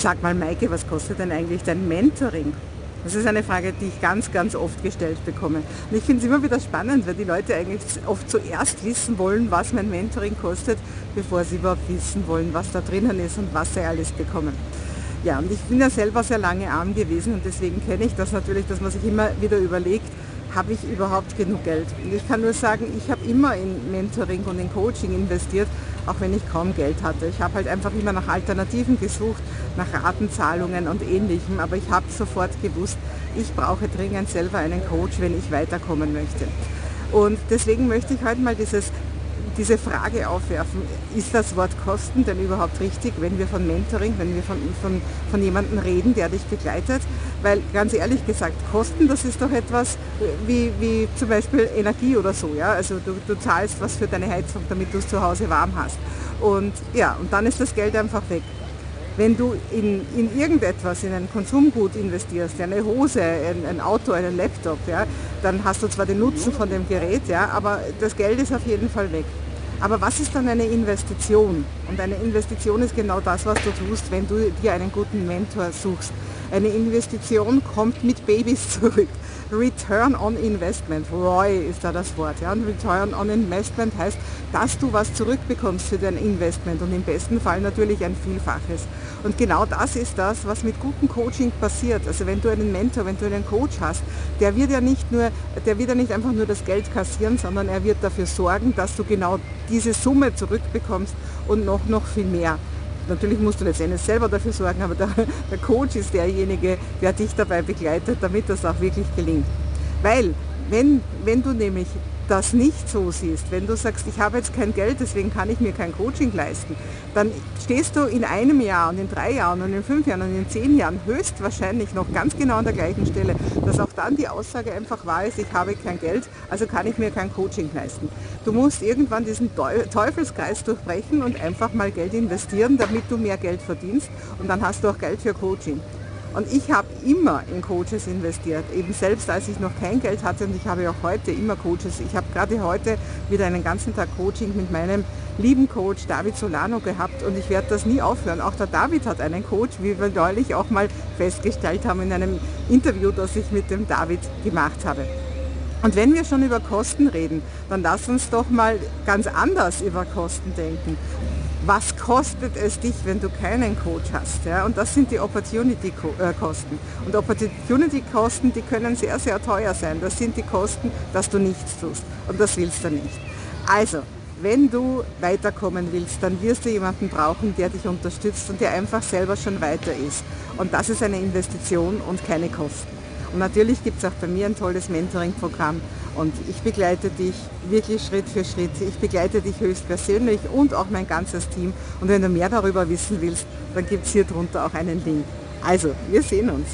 Sag mal, Maike, was kostet denn eigentlich dein Mentoring? Das ist eine Frage, die ich ganz, ganz oft gestellt bekomme. Und ich finde es immer wieder spannend, weil die Leute eigentlich oft zuerst wissen wollen, was mein Mentoring kostet, bevor sie überhaupt wissen wollen, was da drinnen ist und was sie alles bekommen. Ja, und ich bin ja selber sehr lange arm gewesen und deswegen kenne ich das natürlich, dass man sich immer wieder überlegt, habe ich überhaupt genug Geld? Und ich kann nur sagen, ich habe immer in Mentoring und in Coaching investiert, auch wenn ich kaum Geld hatte. Ich habe halt einfach immer nach Alternativen gesucht, nach Ratenzahlungen und ähnlichem, aber ich habe sofort gewusst, ich brauche dringend selber einen Coach, wenn ich weiterkommen möchte. Und deswegen möchte ich heute mal dieses diese Frage aufwerfen, ist das Wort Kosten denn überhaupt richtig, wenn wir von Mentoring, wenn wir von, von, von jemandem reden, der dich begleitet? Weil ganz ehrlich gesagt, Kosten, das ist doch etwas wie, wie zum Beispiel Energie oder so. Ja? Also du, du zahlst was für deine Heizung, damit du es zu Hause warm hast. Und ja, und dann ist das Geld einfach weg. Wenn du in, in irgendetwas, in ein Konsumgut investierst, eine Hose, ein, ein Auto, einen Laptop, ja, dann hast du zwar den Nutzen von dem Gerät, ja, aber das Geld ist auf jeden Fall weg. Aber was ist dann eine Investition? Und eine Investition ist genau das, was du tust, wenn du dir einen guten Mentor suchst. Eine Investition kommt mit Babys zurück. Return on Investment, ROI ist da das Wort. Ja? Und Return on Investment heißt, dass du was zurückbekommst für dein Investment und im besten Fall natürlich ein Vielfaches. Und genau das ist das, was mit gutem Coaching passiert. Also wenn du einen Mentor, wenn du einen Coach hast, der wird ja nicht nur, der wird ja nicht einfach nur das Geld kassieren, sondern er wird dafür sorgen, dass du genau diese Summe zurückbekommst und noch, noch viel mehr. Natürlich musst du letztendlich selber dafür sorgen, aber der, der Coach ist derjenige, der dich dabei begleitet, damit das auch wirklich gelingt. Weil, wenn, wenn du nämlich das nicht so siehst, wenn du sagst, ich habe jetzt kein Geld, deswegen kann ich mir kein Coaching leisten, dann stehst du in einem Jahr und in drei Jahren und in fünf Jahren und in zehn Jahren höchstwahrscheinlich noch ganz genau an der gleichen Stelle, dass auch dann die Aussage einfach wahr ist, ich habe kein Geld, also kann ich mir kein Coaching leisten. Du musst irgendwann diesen Teufelskreis durchbrechen und einfach mal Geld investieren, damit du mehr Geld verdienst und dann hast du auch Geld für Coaching. Und ich habe immer in Coaches investiert, eben selbst als ich noch kein Geld hatte und ich habe auch heute immer Coaches. Ich habe gerade heute wieder einen ganzen Tag Coaching mit meinem lieben Coach David Solano gehabt und ich werde das nie aufhören. Auch der David hat einen Coach, wie wir neulich auch mal festgestellt haben in einem Interview, das ich mit dem David gemacht habe. Und wenn wir schon über Kosten reden, dann lass uns doch mal ganz anders über Kosten denken was kostet es dich, wenn du keinen Coach hast. Ja? Und das sind die Opportunity-Kosten. Und Opportunity-Kosten, die können sehr, sehr teuer sein. Das sind die Kosten, dass du nichts tust. Und das willst du nicht. Also, wenn du weiterkommen willst, dann wirst du jemanden brauchen, der dich unterstützt und der einfach selber schon weiter ist. Und das ist eine Investition und keine Kosten. Und natürlich gibt es auch bei mir ein tolles Mentoring-Programm und ich begleite dich wirklich Schritt für Schritt. Ich begleite dich höchstpersönlich und auch mein ganzes Team. Und wenn du mehr darüber wissen willst, dann gibt es hier drunter auch einen Link. Also, wir sehen uns.